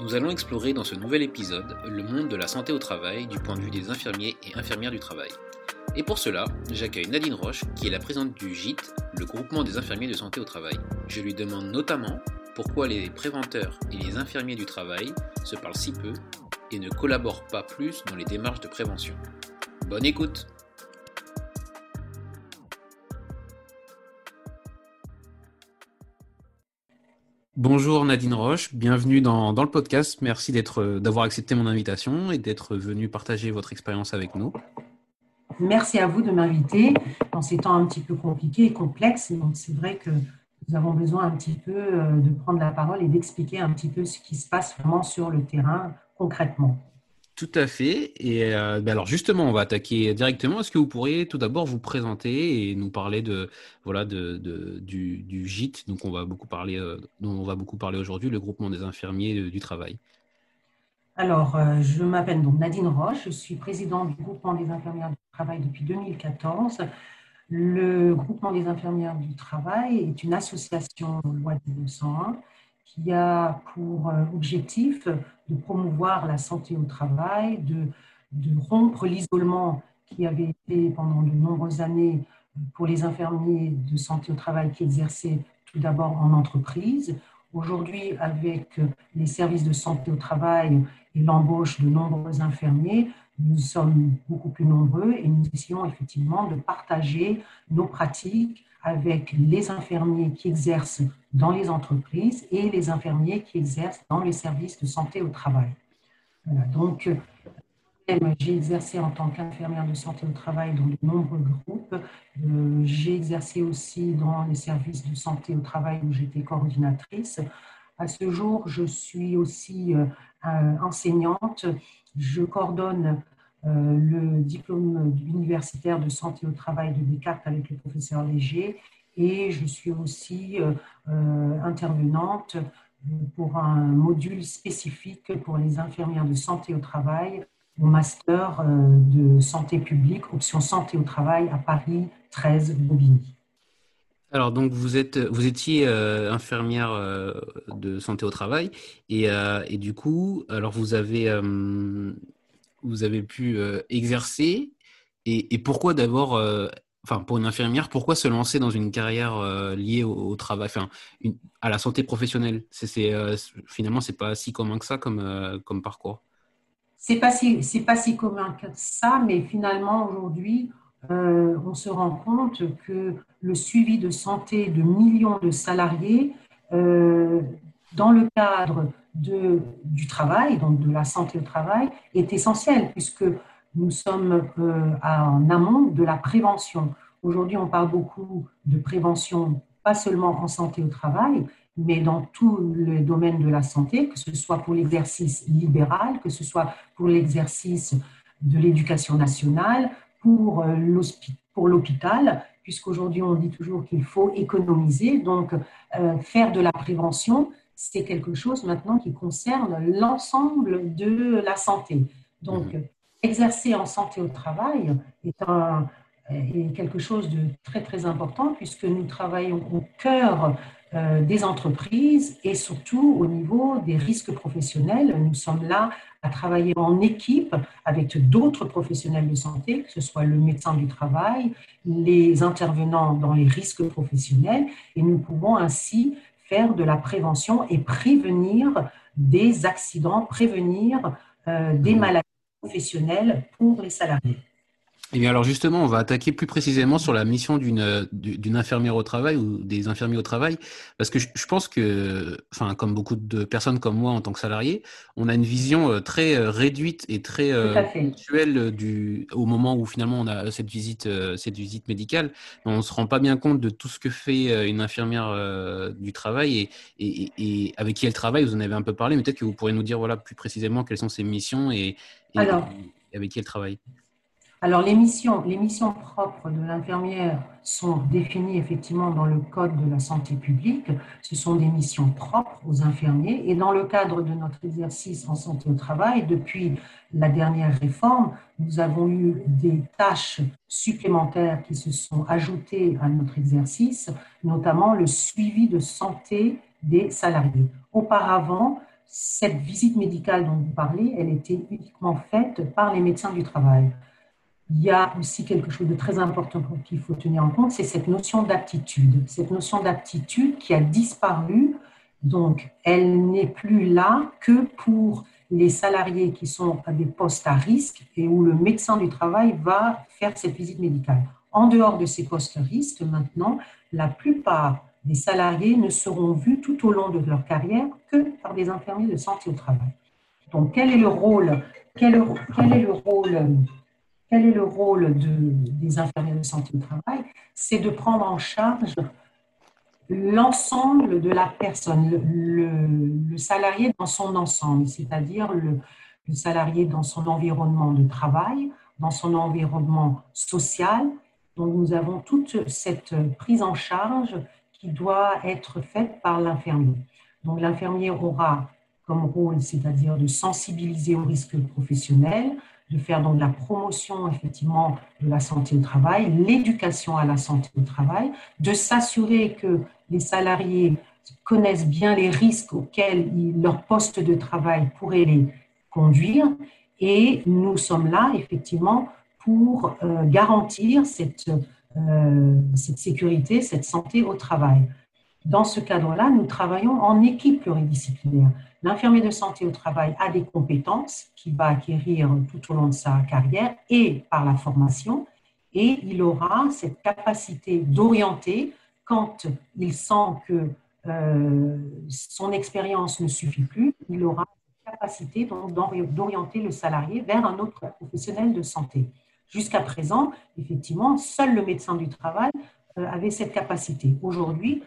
Nous allons explorer dans ce nouvel épisode le monde de la santé au travail du point de vue des infirmiers et infirmières du travail. Et pour cela, j'accueille Nadine Roche, qui est la présidente du GIT, le groupement des infirmiers de santé au travail. Je lui demande notamment pourquoi les préventeurs et les infirmiers du travail se parlent si peu et ne collaborent pas plus dans les démarches de prévention. Bonne écoute Bonjour Nadine Roche, bienvenue dans, le podcast. Merci d'être, d'avoir accepté mon invitation et d'être venue partager votre expérience avec nous. Merci à vous de m'inviter dans ces temps un petit peu compliqués et complexes. Donc, c'est vrai que nous avons besoin un petit peu euh, de prendre la parole et d'expliquer un petit peu ce qui se passe vraiment sur le terrain concrètement. Tout à fait. Et euh, ben alors justement, on va attaquer directement. Est-ce que vous pourriez tout d'abord vous présenter et nous parler de voilà de, de du, du, GIT, donc on va beaucoup parler, euh, dont on va beaucoup parler aujourd'hui, le groupement des infirmiers du travail? Alors, euh, je m'appelle donc Nadine Roche, je suis présidente du groupement des infirmières du travail depuis 2014. Le groupement des infirmières du travail est une association loi 201 qui a pour euh, objectif de promouvoir la santé au travail, de, de rompre l'isolement qui avait été pendant de nombreuses années pour les infirmiers de santé au travail qui exerçaient tout d'abord en entreprise. Aujourd'hui, avec les services de santé au travail et l'embauche de nombreux infirmiers, nous sommes beaucoup plus nombreux et nous essayons effectivement de partager nos pratiques avec les infirmiers qui exercent dans les entreprises et les infirmiers qui exercent dans les services de santé au travail. donc, j'ai exercé en tant qu'infirmière de santé au travail dans de nombreux groupes. Euh, j'ai exercé aussi dans les services de santé au travail où j'étais coordinatrice. À ce jour, je suis aussi euh, enseignante. Je coordonne euh, le diplôme universitaire de santé au travail de Descartes avec le professeur Léger et je suis aussi euh, euh, intervenante pour un module spécifique pour les infirmières de santé au travail au master de santé publique, option santé au travail à Paris 13 Bobigny. Alors donc vous êtes vous étiez infirmière de santé au travail et, et, du coup alors vous avez vous avez pu euh, exercer et, pourquoi d'abord, euh, enfin pour une infirmière, pourquoi se lancer dans une carrière euh, liée au, travail, enfin à la santé professionnelle? C'est finalement c'est pas si commun que ça comme comme parcours. C'est pas si pas si commun que ça, mais finalement aujourd'hui on se rend compte que le suivi de santé de millions de salariés dans le cadre de, du travail, donc de la santé au travail, est essentiel puisque nous sommes euh, en amont de la prévention. Aujourd'hui, on parle beaucoup de prévention, pas seulement en santé au travail, mais dans tous les domaines de la santé, que ce soit pour l'exercice libéral, que ce soit pour l'exercice de l'éducation nationale, pour euh, l'hôpital, puisqu'aujourd'hui on dit toujours qu'il faut économiser, donc euh, faire de la prévention, c'est quelque chose maintenant qui concerne l'ensemble de la santé. Donc, mhm. exercer en santé au travail est, un, est, quelque chose de très, très important puisque nous travaillons au cœur euh, des entreprises et surtout au niveau des risques professionnels. Nous sommes là à travailler en équipe avec d'autres professionnels de santé, que ce soit le médecin du travail, les intervenants dans les risques professionnels, et nous pouvons ainsi faire de la prévention et prévenir des accidents, prévenir euh, des mmh. maladies professionnelles pour les salariés. Et eh bien alors justement, on va attaquer plus précisément sur la mission d'une d'une infirmière au travail ou des infirmiers au travail, parce que je, pense que, enfin, comme beaucoup de personnes comme moi en tant que salarié, on a une vision euh, très euh, réduite et très ponctuelle du au moment où finalement on a cette visite cette visite médicale, on se rend pas bien compte de tout ce que fait une infirmière du travail et, et, avec qui elle travaille. Vous en avez un peu parlé, mais peut-être que vous pourrez nous dire voilà plus précisément quelles sont ses missions et, avec qui elle travaille. Alors, les missions, les missions propres de l'infirmière sont définies effectivement dans le Code de la santé publique. Ce sont des missions propres aux infirmiers. Et dans le cadre de notre exercice en santé au travail, depuis la dernière réforme, nous avons eu des tâches supplémentaires qui se sont ajoutées à notre exercice, notamment le suivi de santé des salariés. Auparavant, cette visite médicale dont vous parlez, elle était uniquement faite par les médecins du travail il y a aussi quelque chose de très important qu'il faut tenir en compte, c'est cette notion d'aptitude. Cette notion d'aptitude qui a disparu, donc elle n'est plus là que pour les salariés qui sont à des postes à risque et où le médecin du travail va faire cette visite médicale. En dehors de ces postes à risque, maintenant, la plupart des salariés ne seront vus tout au long de leur carrière que par des infirmiers de santé au travail. Donc, quel est le rôle, quel est le rôle quel est le rôle des infirmiers de santé au travail C'est de prendre en charge l'ensemble de la personne, le, salarié dans son ensemble, c'est-à-dire le, salarié dans son environnement de travail, dans son environnement social. Donc nous avons toute cette prise en charge qui doit être faite par l'infirmier. Donc l'infirmier aura comme rôle, c'est-à-dire de sensibiliser aux risques professionnels, de faire donc la promotion effectivement de la santé au travail, l'éducation à la santé au travail, de s'assurer que les salariés connaissent bien les risques auxquels leur poste de travail pourrait les conduire. Et nous sommes là effectivement pour euh, garantir euh, cette sécurité, cette santé au travail. Dans ce cadre-là, nous travaillons en équipe pluridisciplinaire. L'infirmier de santé au travail a des compétences qu'il va acquérir tout au long de sa carrière et par la formation, et il aura cette capacité d'orienter quand il sent que euh, son expérience ne suffit plus, il aura cette capacité d'orienter le salarié vers un autre professionnel de santé. Jusqu'à présent, effectivement, seul le médecin du travail euh, avait cette capacité. Aujourd'hui,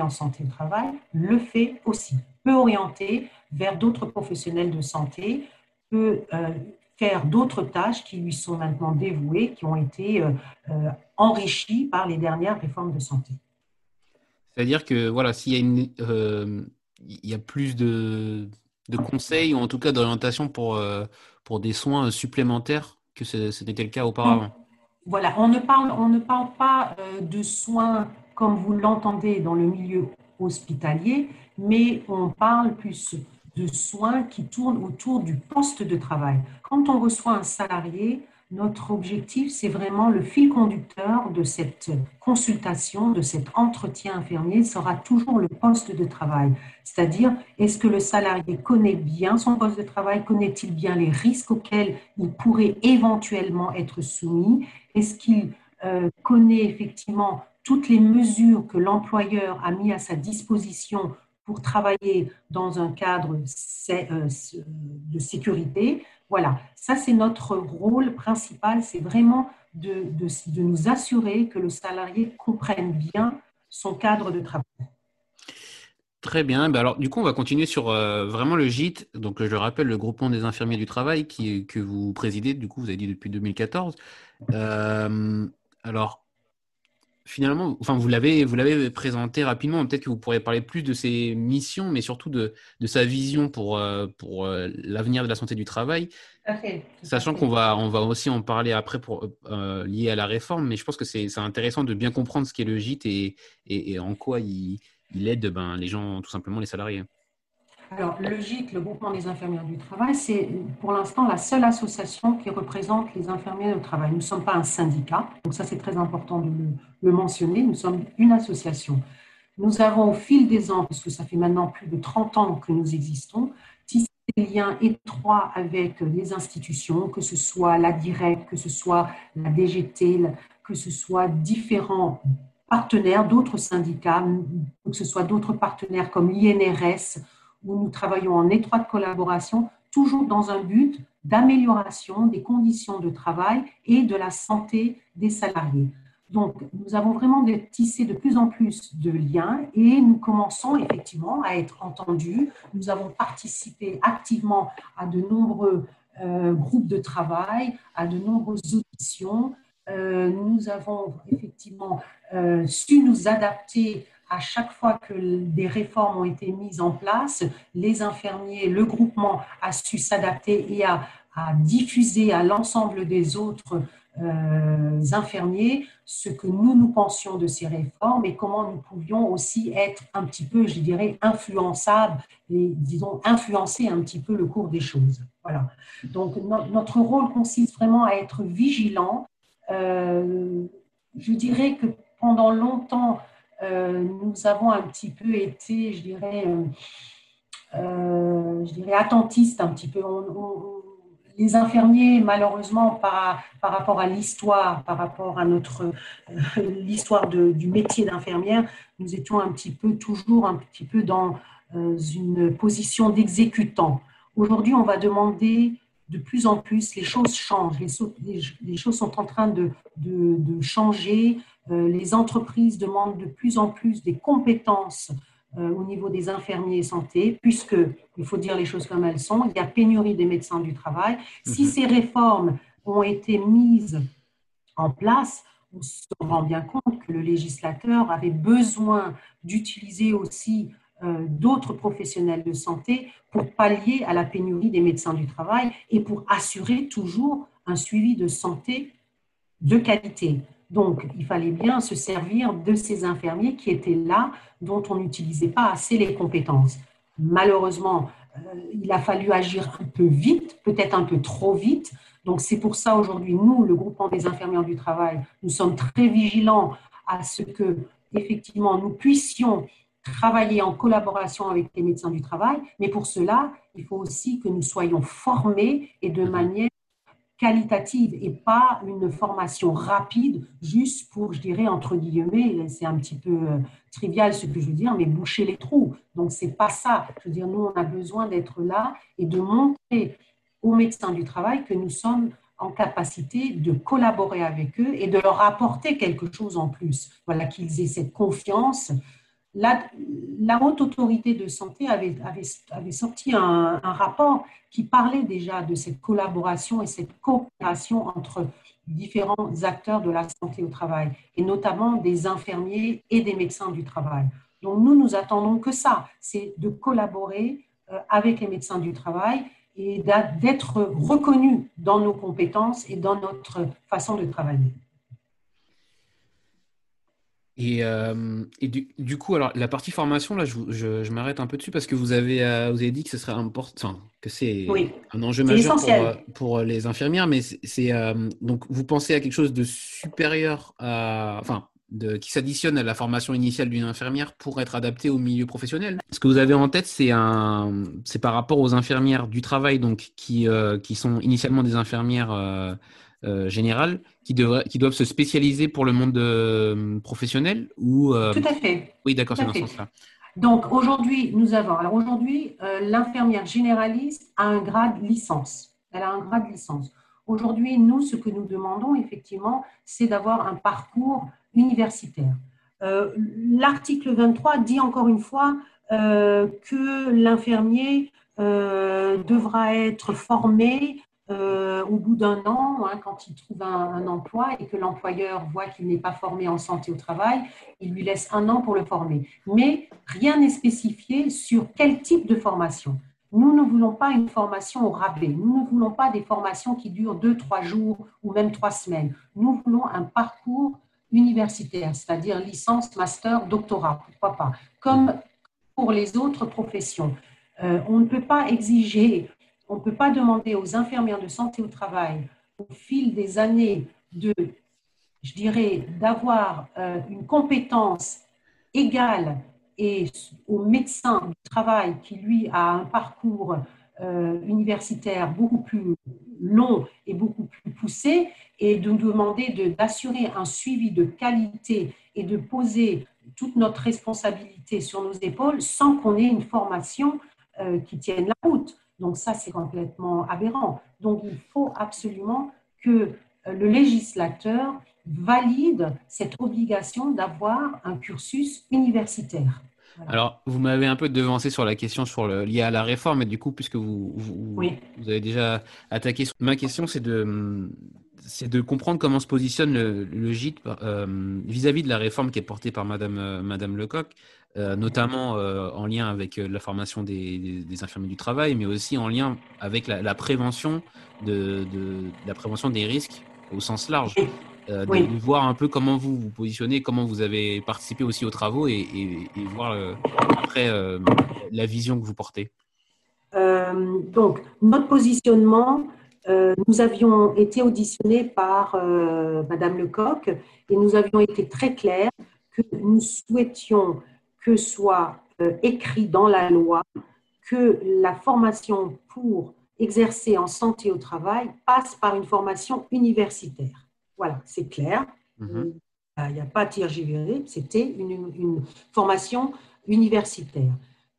en santé au travail le fait aussi, peut orienter vers d'autres professionnels de santé, peut euh, faire d'autres tâches qui lui sont maintenant dévouées, qui ont été euh, euh, enrichies par les dernières réformes de santé. C'est-à-dire que voilà, s'il y a une, il y a plus de, de, conseils ou en tout cas d'orientation pour, pour des soins supplémentaires que ce n'était le cas auparavant? Voilà, on ne parle, on ne parle pas de soins comme vous l'entendez dans le milieu hospitalier, mais on parle plus de soins qui tournent autour du poste de travail. Quand on reçoit un salarié, notre objectif, c'est vraiment le fil conducteur de cette consultation, de cet entretien infirmier, sera toujours le poste de travail. C'est-à-dire, est-ce que le salarié connaît bien son poste de travail? Connaît-il bien les risques auxquels il pourrait éventuellement être soumis? Est-ce qu'il euh, connaît effectivement toutes les mesures que l'employeur a mis à sa disposition pour travailler dans un cadre euh, de sécurité. Voilà, ça c'est notre rôle principal, c'est vraiment de, de, nous assurer que le salarié comprenne bien son cadre de travail. Très bien. Ben alors, du coup, on va continuer sur euh, vraiment le GIT. Donc, je rappelle, le groupement des infirmiers du travail qui, que vous présidez. Du coup, vous avez dit depuis 2014. Euh, alors, finalement, enfin, vous l'avez, vous l'avez présenté rapidement. Peut-être que vous pourriez parler plus de ses missions, mais surtout de, de sa vision pour, euh, pour euh, l'avenir de la santé du travail. Sachant qu'on va, on va aussi en parler après pour euh, lié à la réforme, mais je pense que c'est, intéressant de bien comprendre ce qu'est le gîte et, et, en quoi il, il aide ben, les gens, tout simplement les salariés. Alors, le GIT, le groupement des infirmières du travail, c'est pour l'instant la seule association qui représente les infirmiers du travail. Nous ne sommes pas un syndicat, donc ça c'est très important de le, mentionner, nous sommes une association. Nous avons au fil des ans, puisque ça fait maintenant plus de 30 ans que nous existons, tissé des liens étroits avec les institutions, que ce soit la DIREC, que ce soit la DGT, que ce soit différents partenaires, d'autres syndicats, que ce soit d'autres partenaires comme l'INRS, où nous travaillons en étroite collaboration, toujours dans un but d'amélioration des conditions de travail et de la santé des salariés. Donc, nous avons vraiment tissé de plus en plus de liens et nous commençons effectivement à être entendus. Nous avons participé activement à de nombreux euh, groupes de travail, à de nombreuses auditions. Euh, nous avons effectivement euh, su nous adapter à chaque fois que des réformes ont été mises en place, les infirmiers, le groupement a su s'adapter et a, diffuser à l'ensemble des autres euh, infirmiers ce que nous nous pensions de ces réformes et comment nous pouvions aussi être un petit peu, je dirais, influençables et disons influencer un petit peu le cours des choses. Voilà. Donc notre rôle consiste vraiment à être vigilant. Euh, je dirais que pendant longtemps, nous avons un petit peu été, je dirais, euh, euh, je dirais attentistes un petit peu. les infirmiers, malheureusement, par, par rapport à l'histoire, par rapport à notre l'histoire du métier d'infirmière, nous étions un petit peu toujours un petit peu dans une position d'exécutant. Aujourd'hui, on va demander de plus en plus, les choses changent, les, choses sont en train de, de changer. Euh, les entreprises demandent de plus en plus des compétences euh, au niveau des infirmiers santé, puisque, il faut dire les choses comme elles sont, il y a pénurie des médecins du travail. Si mhm. ces réformes ont été mises en place, on se rend bien compte que le législateur avait besoin d'utiliser aussi euh, d'autres professionnels de santé pour pallier à la pénurie des médecins du travail et pour assurer toujours un suivi de santé de qualité. Donc, il fallait bien se servir de ces infirmiers qui étaient là, dont on n'utilisait pas assez les compétences. Malheureusement, euh, il a fallu agir un peu vite, peut-être un peu trop vite. Donc, c'est pour ça aujourd'hui, nous, le groupement des infirmières du travail, nous sommes très vigilants à ce que, effectivement, nous puissions travailler en collaboration avec les médecins du travail, mais pour cela, il faut aussi que nous soyons formés et de manière qualitative et pas une formation rapide juste pour, je dirais, entre guillemets, c'est un petit peu euh, trivial ce que je veux dire, mais boucher les trous. Donc, c'est pas ça. Je veux dire, nous, on a besoin d'être là et de montrer aux médecins du travail que nous sommes en capacité de collaborer avec eux et de leur apporter quelque chose en plus. Voilà, qu'ils aient cette confiance la, haute autorité de santé avait, sorti un, rapport qui parlait déjà de cette collaboration et cette coopération entre différents acteurs de la santé au travail, et notamment des infirmiers et des médecins du travail. Donc nous, nous attendons que ça, c'est de collaborer euh, avec les médecins du travail et d'être reconnus dans nos compétences et dans notre façon de travailler. Et, euh, et du, du, coup, alors la partie formation, là, je, je, je m'arrête un peu dessus parce que vous avez, euh, vous avez dit que ce serait important, que c'est un enjeu majeur pour, euh, pour, les infirmières, mais c'est donc vous pensez à quelque chose de supérieur à, enfin, de, qui s'additionne à la formation initiale d'une infirmière pour être adapté au milieu professionnel? Ce que vous avez en tête, c'est un, c'est par rapport aux infirmières du travail, donc qui, qui sont initialement des infirmières générales qui, doivent se spécialiser pour le monde euh, professionnel ou euh, Tout à fait. Oui, d'accord, c'est dans ce sens-là. Donc aujourd'hui, nous avons. Alors aujourd'hui, l'infirmière généraliste a un grade licence. Elle a un grade licence. Aujourd'hui, nous, ce que nous demandons effectivement, c'est d'avoir un parcours universitaire. L'article 23 dit encore une fois que l'infirmier devra être formé euh, au bout d'un an, hein, quand il trouve un, emploi et que l'employeur voit qu'il n'est pas formé en santé au travail, il lui laisse un an pour le former. Mais rien n'est spécifié sur quel type de formation. Nous ne voulons pas une formation au rabais. Nous ne voulons pas des formations qui durent deux, trois jours ou même trois semaines. Nous voulons un parcours universitaire, c'est-à-dire licence, master, doctorat, pourquoi pas, comme pour les autres professions. on ne peut pas exiger, on ne peut pas demander aux infirmières de santé au travail au fil des années de, je dirais, d'avoir une compétence égale et au médecin du travail qui, lui, a un parcours euh, universitaire beaucoup plus long et beaucoup plus poussé, et de nous demander d'assurer un suivi de qualité et de poser toute notre responsabilité sur nos épaules sans qu'on ait une formation euh, qui tienne la route. Donc ça, c'est complètement aberrant. Donc il faut absolument que euh, le législateur valide cette obligation d'avoir un cursus universitaire. Alors, vous m'avez un peu devancé sur la question sur le, liée à la réforme, et du coup, puisque vous, vous, avez déjà attaqué, ma question, c'est de, c'est de comprendre comment se positionne le, le GIT euh, vis-à-vis de la réforme qui est portée par Madame, euh, Madame Lecoq, notamment en lien avec la formation des, des, infirmiers du travail, mais aussi en lien avec la, prévention de, de, la prévention des risques au sens large. Euh, de, voir un peu comment vous vous positionnez, comment vous avez participé aussi aux travaux et, voir euh, après euh, la vision que vous portez. donc, notre positionnement, nous avions été auditionnés par Madame Lecoq et nous avions été très clairs que nous souhaitions que soit écrit dans la loi que la formation pour exercer en santé au travail passe par une formation universitaire. Voilà, c'est clair. Mhm. Il n'y a pas à tergiverser. C'était une, formation universitaire.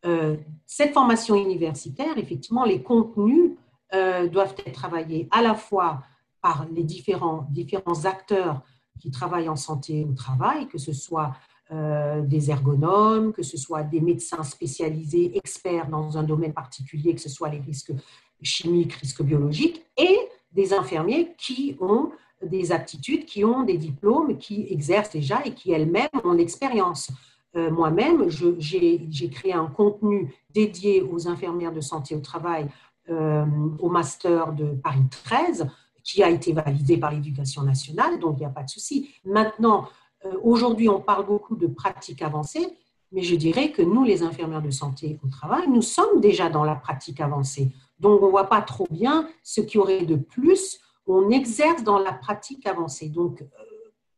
Euh, cette formation universitaire, effectivement, les contenus euh, doivent être travaillés à la fois par les différents, différents acteurs qui travaillent en santé au travail, que ce soit euh, des ergonomes, que ce soit des médecins spécialisés, experts dans un domaine particulier, que ce soit les risques chimiques, risques biologiques, et des infirmiers qui ont des aptitudes, qui ont des diplômes, qui exercent déjà et qui elles-mêmes ont l'expérience. Euh, moi-même, j'ai créé un contenu dédié aux infirmières de santé au travail euh, au master de Paris 13, qui a été validé par l'éducation nationale, donc il n'y a pas de souci. Maintenant, aujourd'hui, on parle beaucoup de pratiques avancées, mais je dirais que nous, les infirmières de santé au travail, nous sommes déjà dans la pratique avancée. Donc, on ne voit pas trop bien ce qu'il y aurait de plus on exerce dans la pratique avancée. Donc, euh,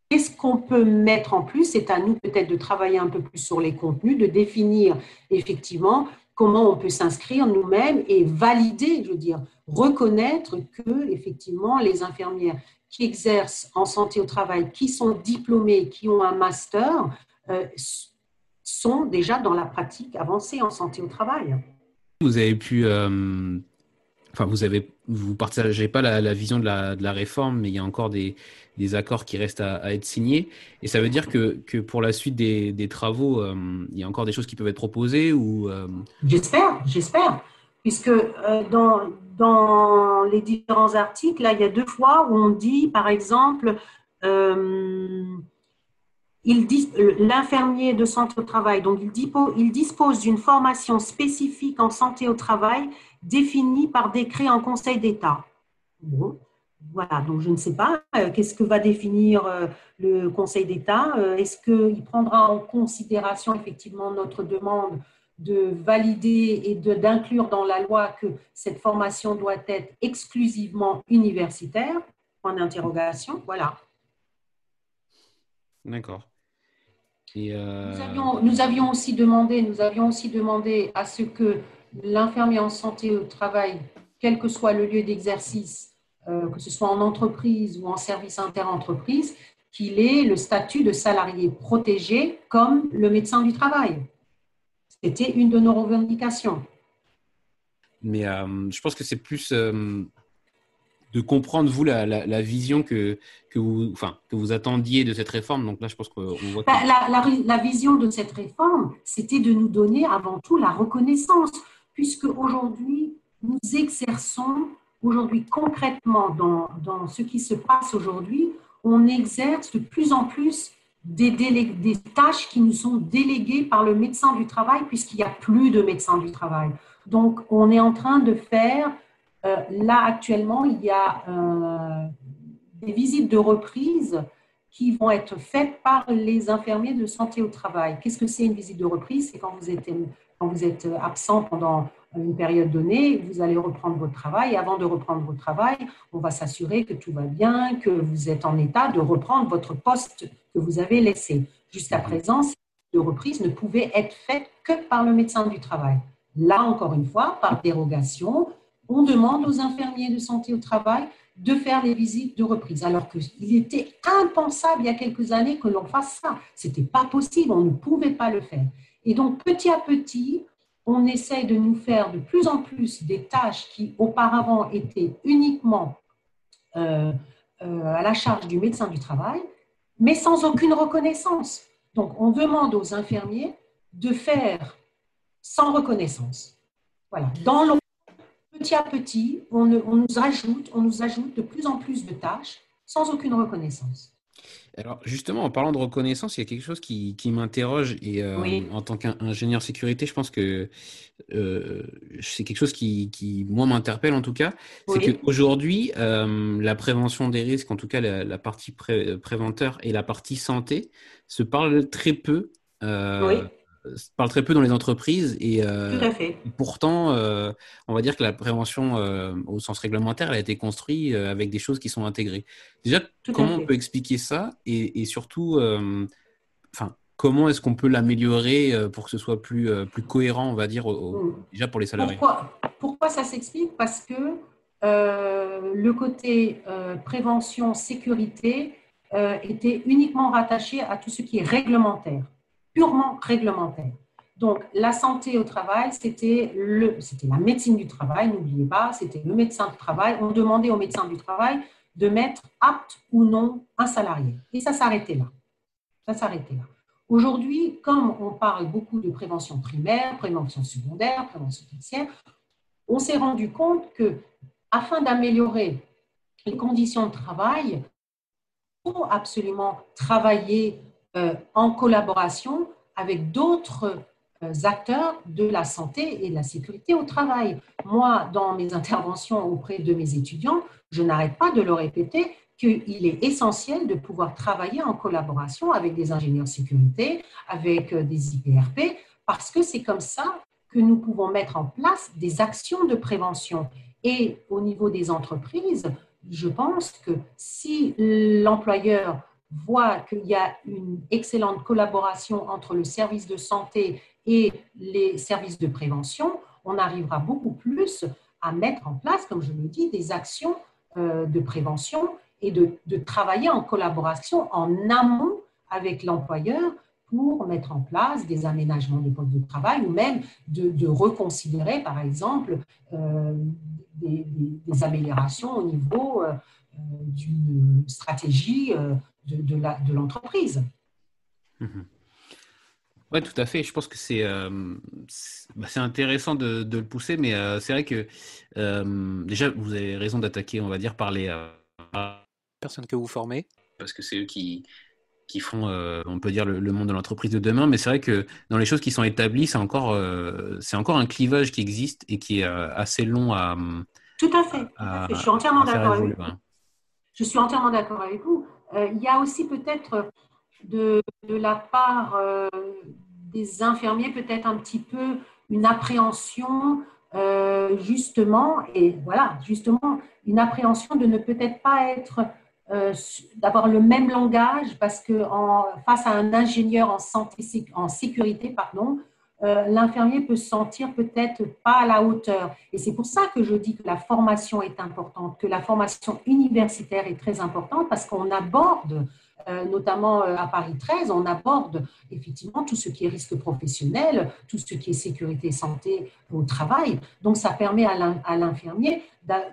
qu'est-ce qu'on peut mettre en plus? C'est à nous peut-être de travailler un peu plus sur les contenus, de définir effectivement comment on peut s'inscrire nous-mêmes et valider, je veux dire, reconnaître que effectivement les infirmières qui exercent en santé au travail, qui sont diplômées, qui ont un master, euh, sont déjà dans la pratique avancée en santé au travail. Vous avez pu euh, Enfin, vous avez, vous partagez pas la, vision de la, réforme, mais il y a encore des, accords qui restent à, être signés. Et ça veut dire que, que pour la suite des, travaux, euh, il y a encore des choses qui peuvent être proposées ou J'espère, j'espère, puisque euh, dans, dans les différents articles, là, il y a deux fois où on dit, par exemple, l'infirmier de santé au travail, donc il dispose d'une formation spécifique en santé au travail définie par décret en Conseil d'État. voilà, donc je ne sais pas, euh, qu'est-ce que va définir euh, le Conseil d'État euh, Est-ce qu'il prendra en considération effectivement notre demande de valider et d'inclure dans la loi que cette formation doit être exclusivement universitaire? Point d'interrogation, voilà. D'accord. nous, avions, aussi demandé, nous avions aussi demandé à ce que l'infirmier en santé au travail, quel que soit le lieu d'exercice, euh, que ce soit en entreprise ou en service interentreprise, qu'il ait le statut de salarié protégé comme le médecin du travail. C'était une de nos revendications. Mais euh, je pense que c'est plus euh, de comprendre, vous, la, vision que, que, vous, enfin, que vous attendiez de cette réforme. Donc là, je pense qu'on voit. Bah, la, la, vision de cette réforme, c'était de nous donner avant tout la reconnaissance puisque aujourd'hui, nous exerçons, aujourd'hui concrètement dans, dans, ce qui se passe aujourd'hui, on exerce de plus en plus des, tâches qui nous sont déléguées par le médecin du travail, puisqu'il n'y a plus de médecin du travail. Donc, on est en train de faire, euh, là actuellement, il y a euh, des visites de reprise qui vont être faites par les infirmiers de santé au travail. Qu'est-ce que c'est une visite de reprise? C'est quand quand vous êtes absent pendant une période donnée, vous allez reprendre votre travail. Avant de reprendre votre travail, on va s'assurer que tout va bien, que vous êtes en état de reprendre votre poste que vous avez laissé. Jusqu'à présent, cette de reprise ne pouvait être faite que par le médecin du travail. Là, encore une fois, par dérogation, on demande aux infirmiers de santé au travail de faire les visites de reprise, alors qu'il était impensable il y a quelques années que l'on fasse ça. Ce n'était pas possible, on ne pouvait pas le faire. Et donc, petit à petit, on essaye de nous faire de plus en plus des tâches qui auparavant étaient uniquement euh, euh, à la charge du médecin du travail, mais sans aucune reconnaissance. Donc, on demande aux infirmiers de faire sans reconnaissance. Voilà. Dans le petit à petit, on, nous ajoute, on nous ajoute de plus en plus de tâches sans aucune reconnaissance. Alors justement, en parlant de reconnaissance, il y a quelque chose qui, m'interroge et euh, en tant qu'ingénieur sécurité, je pense que euh, c'est quelque chose qui, moi, m'interpelle en tout cas. C'est qu'aujourd'hui, euh, la prévention des risques, en tout cas la, partie préventeur et la partie santé, se parlent très peu. Oui parle très peu dans les entreprises et euh, pourtant, euh, on va dire que la prévention euh, au sens réglementaire, elle a été construite avec des choses qui sont intégrées. Déjà, comment on peut expliquer ça et, surtout, enfin, comment est-ce qu'on peut l'améliorer pour que ce soit plus, plus cohérent, on va dire, hmm. déjà pour les salariés? Pourquoi, pourquoi ça s'explique? Parce que le côté prévention, sécurité était uniquement rattaché à tout ce qui est réglementaire purement réglementaire. Donc, la santé au travail, c'était la médecine du travail, n'oubliez pas, c'était le médecin du travail. On demandait au médecin du travail de mettre apte ou non un salarié. Et ça s'arrêtait là. Ça s'arrêtait là. Aujourd'hui, comme on parle beaucoup de prévention primaire, prévention secondaire, prévention tertiaire, on s'est rendu compte que afin d'améliorer les conditions de travail, il faut absolument travailler euh, en collaboration avec d'autres euh, acteurs de la santé et de la sécurité au travail. Moi, dans mes interventions auprès de mes étudiants, je n'arrête pas de leur répéter qu'il est essentiel de pouvoir travailler en collaboration avec des ingénieurs sécurité, avec euh, des IPRP, parce que c'est comme ça que nous pouvons mettre en place des actions de prévention. Et au niveau des entreprises, je pense que si l'employeur voit qu'il y a une excellente collaboration entre le service de santé et les services de prévention, on arrivera beaucoup plus à mettre en place, comme je le dis, des actions euh, de prévention et de, travailler en collaboration en amont avec l'employeur pour mettre en place des aménagements des postes de travail ou même de, reconsidérer, par exemple, euh, des, améliorations au niveau euh, d'une stratégie de, l'entreprise. Mhm. Oui, tout à fait. Je pense que c'est euh, bah, intéressant de, le pousser, mais euh, c'est vrai que euh, déjà, vous avez raison d'attaquer, on va dire, par les personnes que vous formez. Parce que c'est eux qui, qui font, on peut dire, le, monde de l'entreprise de demain. Mais c'est vrai que dans les choses qui sont établies, c'est encore, c'est encore un clivage qui existe et qui est assez long à. Tout à fait. Je suis entièrement d'accord avec vous. Je suis entièrement d'accord avec vous. Euh, il y a aussi peut-être de, la part euh, des infirmiers peut-être un petit peu une appréhension euh, justement, et voilà, justement, une appréhension de ne peut-être pas être, d'avoir le même langage, parce que en, face à un ingénieur en santé, en sécurité, pardon, l'infirmier peut se sentir peut-être pas à la hauteur. Et c'est pour ça que je dis que la formation est importante, que la formation universitaire est très importante parce qu'on aborde, euh, notamment euh, à Paris 13, on aborde effectivement tout ce qui est risque professionnel, tout ce qui est sécurité santé au travail. Donc ça permet à l'infirmier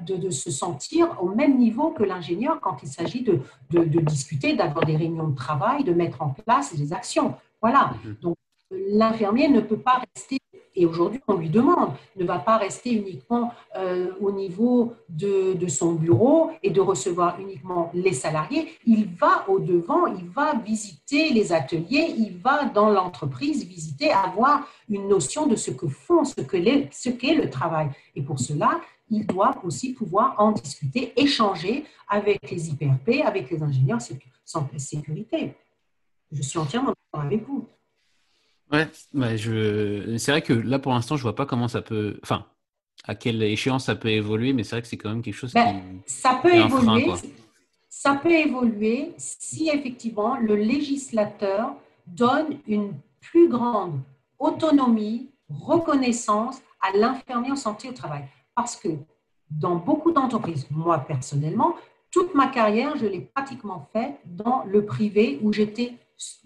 de, se sentir au même niveau que l'ingénieur quand il s'agit de, de, discuter, d'avoir des réunions de travail, de mettre en place des actions. Voilà. Mm-hmm. Donc l'infirmier ne peut pas rester, et aujourd'hui on lui demande, ne va pas rester uniquement euh, au niveau de, son bureau et de recevoir uniquement les salariés. Il va au-devant, il va visiter les ateliers, il va dans l'entreprise visiter, avoir une notion de ce que font, ce qu'est ce le travail. Et pour cela, il doit aussi pouvoir en discuter, échanger avec les IPRP, avec les ingénieurs sécurité. Je suis entièrement d'accord avec vous. Ouais, je... c'est vrai que là pour l'instant je vois pas comment ça peut, enfin, à quelle échéance ça peut évoluer, mais c'est vrai que c'est quand même quelque chose ben, qui. Ça peut évoluer. ça peut évoluer si effectivement le législateur donne une plus grande autonomie, reconnaissance à l'infirmier en santé au travail. Parce que dans beaucoup d'entreprises, moi personnellement, toute ma carrière, je l'ai pratiquement faite dans le privé où j'étais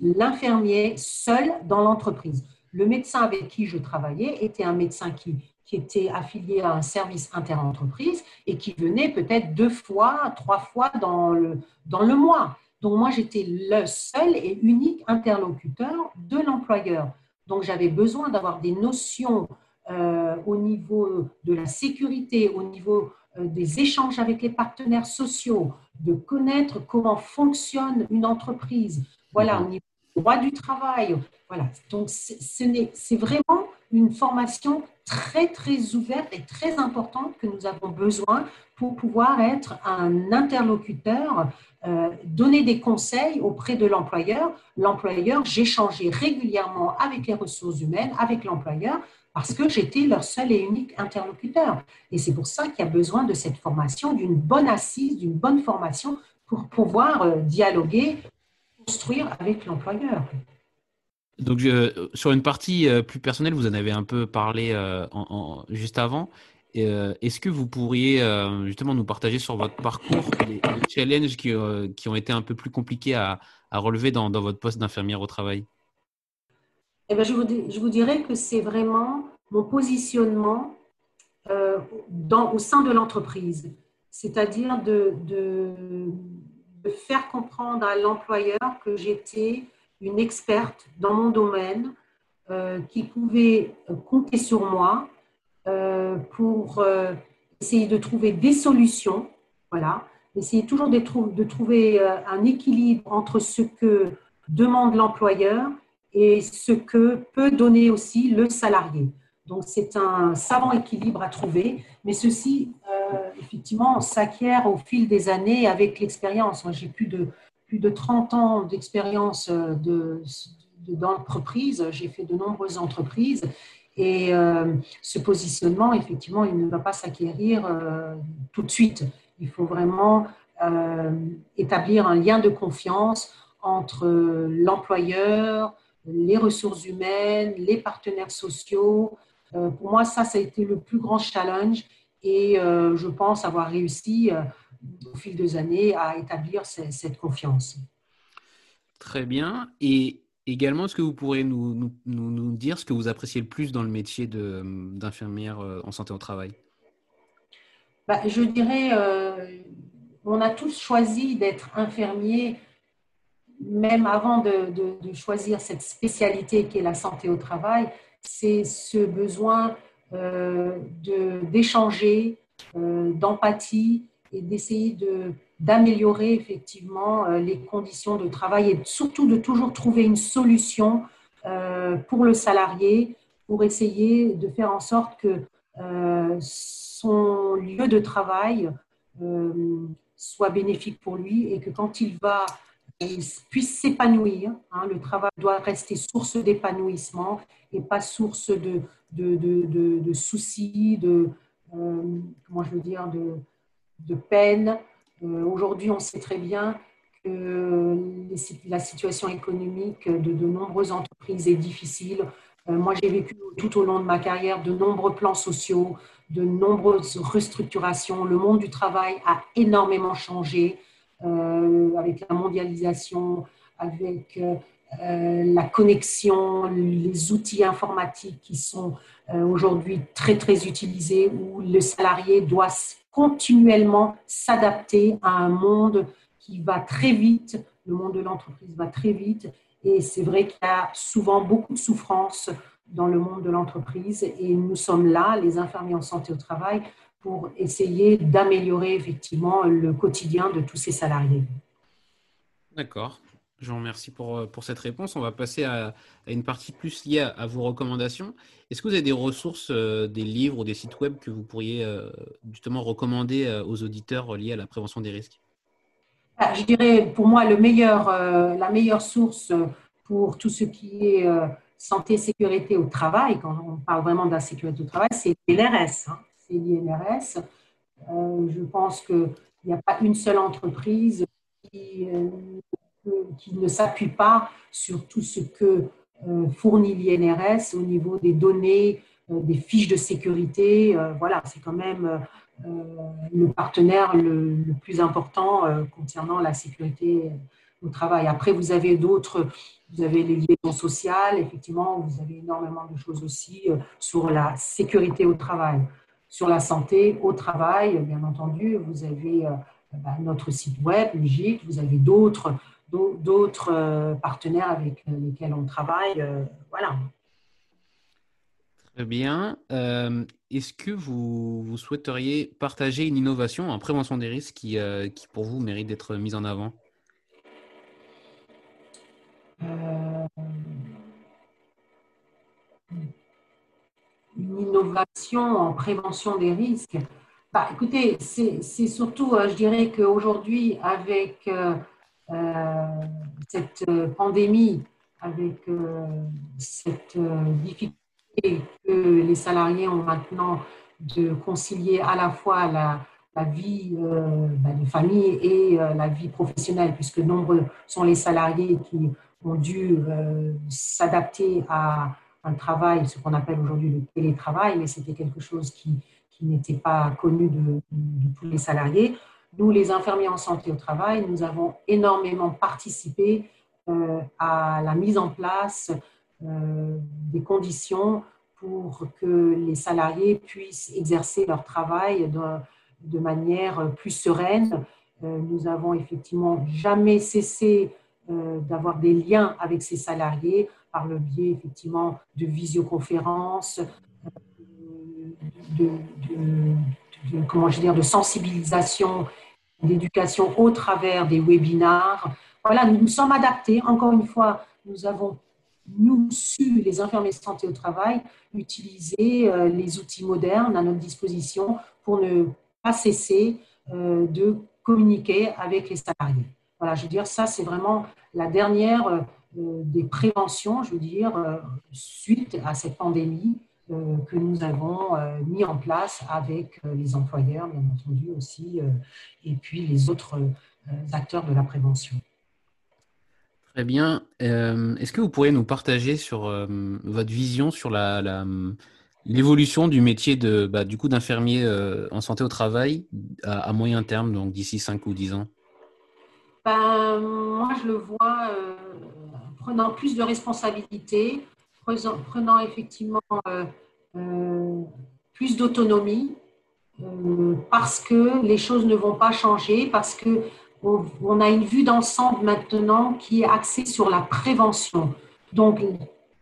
l'infirmier seul dans l'entreprise. Le médecin avec qui je travaillais était un médecin qui, qui était affilié à un service interentreprise et qui venait peut-être deux fois, trois fois dans le, dans le mois. Donc moi, j'étais le seul et unique interlocuteur de l'employeur. Donc j'avais besoin d'avoir des notions euh, au niveau de la sécurité, au niveau des échanges avec les partenaires sociaux, de connaître comment fonctionne une entreprise, voilà, au niveau du droit du travail. Voilà. Donc, c'est vraiment une formation très, très ouverte et très importante que nous avons besoin pour pouvoir être un interlocuteur, euh, donner des conseils auprès de l'employeur. L'employeur, j'échangeais régulièrement avec les ressources humaines, avec l'employeur, parce que j'étais leur seul et unique interlocuteur. Et c'est pour ça qu'il y a besoin de cette formation, d'une bonne assise, d'une bonne formation pour pouvoir euh, dialoguer, construire avec l'employeur. Donc, sur une partie euh, plus personnelle, vous en avez un peu parlé euh, juste avant. Est-ce que vous pourriez justement nous partager sur votre parcours les, challenges qui, ont été un peu plus compliqués à, relever dans, dans, votre poste d'infirmière au travail? Eh bien, je, vous, dirais que c'est vraiment mon positionnement dans, au sein de l'entreprise, c'est-à-dire de, faire comprendre à l'employeur que j'étais une experte dans mon domaine, euh, qui pouvait compter sur moi euh, pour euh, essayer de trouver des solutions, voilà, essayer toujours de trouver un équilibre entre ce que demande l'employeur et ce que peut donner aussi le salarié. Donc c'est un savant équilibre à trouver, mais ceci euh, effectivement, s'acquiert au fil des années avec l'expérience. Moi, j'ai plus de, plus de 30 ans d'expérience euh, de, d'entreprise. J'ai fait de nombreuses entreprises. Et euh, ce positionnement, effectivement, il ne va pas s'acquérir tout de suite. Il faut vraiment établir un lien de confiance entre l'employeur, les ressources humaines, les partenaires sociaux. pour moi, ça, ça a été le plus grand challenge et euh, je pense avoir réussi euh, au fil des années à établir cette, confiance. Très bien. Et également, est-ce que vous pourriez nous, nous, nous, dire ce que vous appréciez le plus dans le métier d'infirmière euh, en santé au travail? Bah, Je dirais, on a tous choisi d'être infirmier, même avant de, choisir cette spécialité qui est la santé au travail. C'est ce besoin euh, d'échanger, euh, d'empathie et d'essayer d'améliorer effectivement euh, les conditions de travail et surtout de toujours trouver une solution pour le salarié pour essayer de faire en sorte que son lieu de travail soit bénéfique pour lui et que quand il va puisse s'épanouir. Hein, le travail doit rester source d'épanouissement et pas source de, de, de, de, soucis, de, euh, comment je veux dire, de, de peine. Euh, aujourd'hui, on sait très bien que la situation économique de, de nombreuses entreprises est difficile. Euh, moi, j'ai vécu tout au long de ma carrière de nombreux plans sociaux, de nombreuses restructurations. Le monde du travail a énormément changé avec la mondialisation, avec euh, la connexion, les outils informatiques qui sont euh, aujourd'hui très, très utilisés, où le salarié doit continuellement s'adapter à un monde qui va très vite, le monde de l'entreprise va très vite, et c'est vrai qu'il y a souvent beaucoup de souffrance dans le monde de l'entreprise, et nous sommes là, les infirmiers en santé au travail, pour essayer d'améliorer effectivement le quotidien de tous ces salariés. D'accord. Je vous remercie pour, euh, pour cette réponse. On va passer à, une partie plus liée à, vos recommandations. Est-ce que vous avez des ressources, euh, des livres ou des sites web que vous pourriez euh, justement recommander aux auditeurs liés à la prévention des risques? Ah, Je dirais pour moi le meilleur, la meilleure source pour tout ce qui est santé sécurité au travail, quand on parle vraiment de la sécurité au travail, c'est. Hein. l'INRS. Euh, je pense qu'il n'y a pas une seule entreprise qui, qui ne s'appuie pas sur tout ce que fournit l'INRS au niveau des données, des fiches de sécurité. voilà, c'est quand même le partenaire le, le plus important concernant la sécurité au travail. Après, vous avez d'autres, vous avez les liaisons sociales, effectivement, vous avez énormément de choses aussi euh, sur la sécurité au travail. Sur la santé au travail, bien entendu, vous avez euh, bah, notre site web, le vous avez d'autres d'autres euh, partenaires avec lesquels on travaille. Voilà. Très bien. Est-ce que vous, vous, souhaiteriez partager une innovation en prévention des risques qui, qui pour vous, mérite d'être mise en avant? Euh, une innovation en prévention des risques. Bah, écoutez, c'est surtout, euh, je dirais qu'aujourd'hui, avec euh, cette pandémie, avec cette difficulté que les salariés ont maintenant de concilier à la fois la, vie bah, de famille et la vie professionnelle, puisque nombreux sont les salariés qui ont dû euh, s'adapter à un travail, ce qu'on appelle aujourd'hui le télétravail, mais c'était quelque chose qui, n'était pas connu de, tous les salariés. Nous, les infirmiers en santé au travail, nous avons énormément participé euh, à la mise en place euh, des conditions pour que les salariés puissent exercer leur travail de, manière plus sereine. nous avons effectivement jamais cessé euh, d'avoir des liens avec ses salariés par le biais effectivement de visioconférences, euh, de, comment je dire, de sensibilisation, d'éducation au travers des webinars. Voilà, nous nous sommes adaptés. Encore une fois, nous avons, nous, su, les infirmiers de santé au travail, utiliser euh, les outils modernes à notre disposition pour ne pas cesser de communiquer avec les salariés. Voilà, je veux dire, ça, c'est vraiment la dernière euh, des préventions, je veux dire, euh, suite à cette pandémie euh, que nous avons mis en place avec les employeurs, bien entendu aussi, et puis les autres acteurs de la prévention. Très bien. Est-ce que vous pourriez nous partager sur votre vision sur la, l'évolution du métier de, bah, du coup d'infirmier en santé au travail à, à moyen terme, donc d'ici 5 ou 10 ans? Ben, moi, je le vois euh, prenant plus de responsabilités, prenant, effectivement euh, euh, plus d'autonomie, parce que les choses ne vont pas changer, parce que on, a une vue d'ensemble maintenant qui est axée sur la prévention. Donc,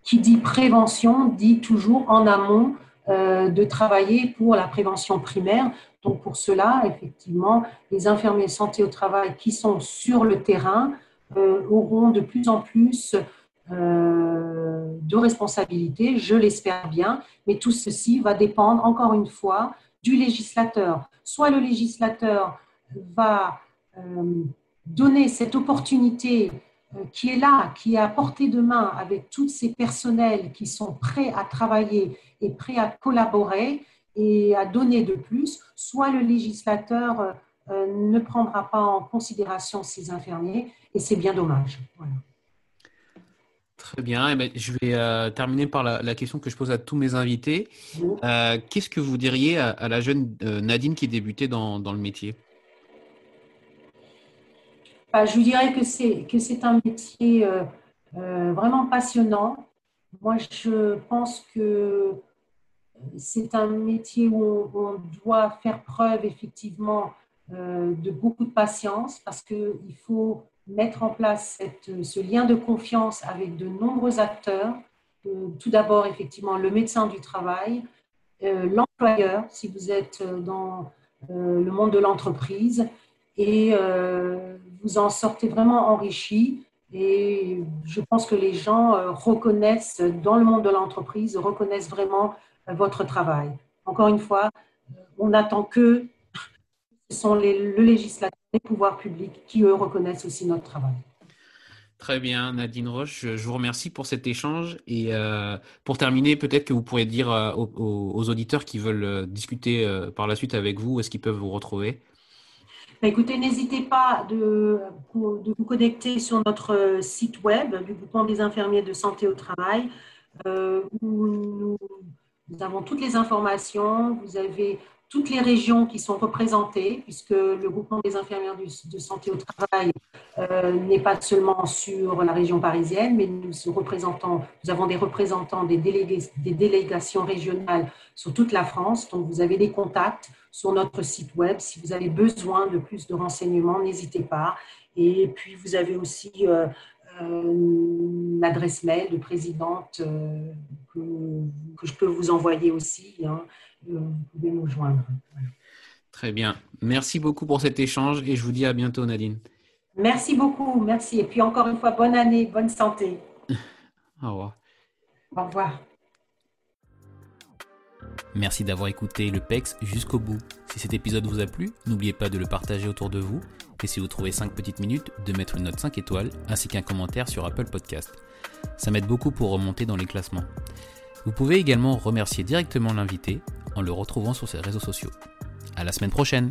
qui dit prévention dit toujours en amont de travailler pour la prévention primaire. Donc pour cela, effectivement, les infirmiers de santé au travail qui sont sur le terrain euh, auront de plus en plus euh, de responsabilités, je l'espère bien, mais tout ceci va dépendre, encore une fois, du législateur. Soit le législateur va euh, donner cette opportunité qui est là, qui est à portée de main avec tous ces personnels qui sont prêts à travailler et prêts à collaborer, et à donner de plus, soit le législateur euh, euh, ne prendra pas en considération ces infirmiers, et c'est bien dommage. Très bien. Eh ben, je vais euh, terminer par la, question que je pose à tous mes invités. Qu'est-ce que vous diriez à, la jeune Nadine qui débutait dans, dans le métier? Bah, Je vous dirais que c'est, un métier vraiment passionnant. Moi, je pense que c'est un métier où on, doit faire preuve effectivement euh, de beaucoup de patience parce qu'il faut mettre en place ce lien de confiance avec de nombreux acteurs. Euh, tout d'abord, effectivement, le médecin du travail, euh, l'employeur, si vous êtes dans le monde de l'entreprise, et vous en sortez vraiment enrichi. Et je pense que les gens reconnaissent, dans le monde de l'entreprise, reconnaissent vraiment votre travail. Encore une fois, on n'attend que ce sont les, le législateur, les pouvoirs publics qui, eux, reconnaissent aussi notre travail. Très bien, Nadine Roche, je vous remercie pour cet échange. Et euh, pour terminer, peut-être que vous pourrez dire euh, aux, auditeurs qui veulent euh, discuter par la suite avec vous, où est-ce qu'ils peuvent vous retrouver? Bah, Écoutez, n'hésitez pas de, de, vous connecter sur notre site web du groupement des infirmiers de santé au travail, où nous, nous avons toutes les informations. Vous avez toutes les régions qui sont représentées, puisque le groupement des infirmières de santé au travail euh, n'est pas seulement sur la région parisienne, mais nous, représentons, nous avons des représentants des, délégations régionales sur toute la France. Donc, vous avez des contacts sur notre site web. Si vous avez besoin de plus de renseignements, n'hésitez pas. Et puis, vous avez aussi euh, euh, l'adresse mail de présidente que, je peux vous envoyer aussi. Hein vous pouvez nous joindre. Très bien. Merci beaucoup pour cet échange et je vous dis à bientôt, Nadine. Merci beaucoup. Merci. Et puis encore une fois, bonne année, bonne santé. Au revoir. Au revoir. Merci d'avoir écouté le PEX jusqu'au bout. Si cet épisode vous a plu, n'oubliez pas de le partager autour de vous et si vous trouvez 5 petites minutes, de mettre une note 5 étoiles ainsi qu'un commentaire sur Apple Podcast. Ça m'aide beaucoup pour remonter dans les classements. Vous pouvez également remercier directement l'invité en le retrouvant sur ses réseaux sociaux. À la semaine prochaine!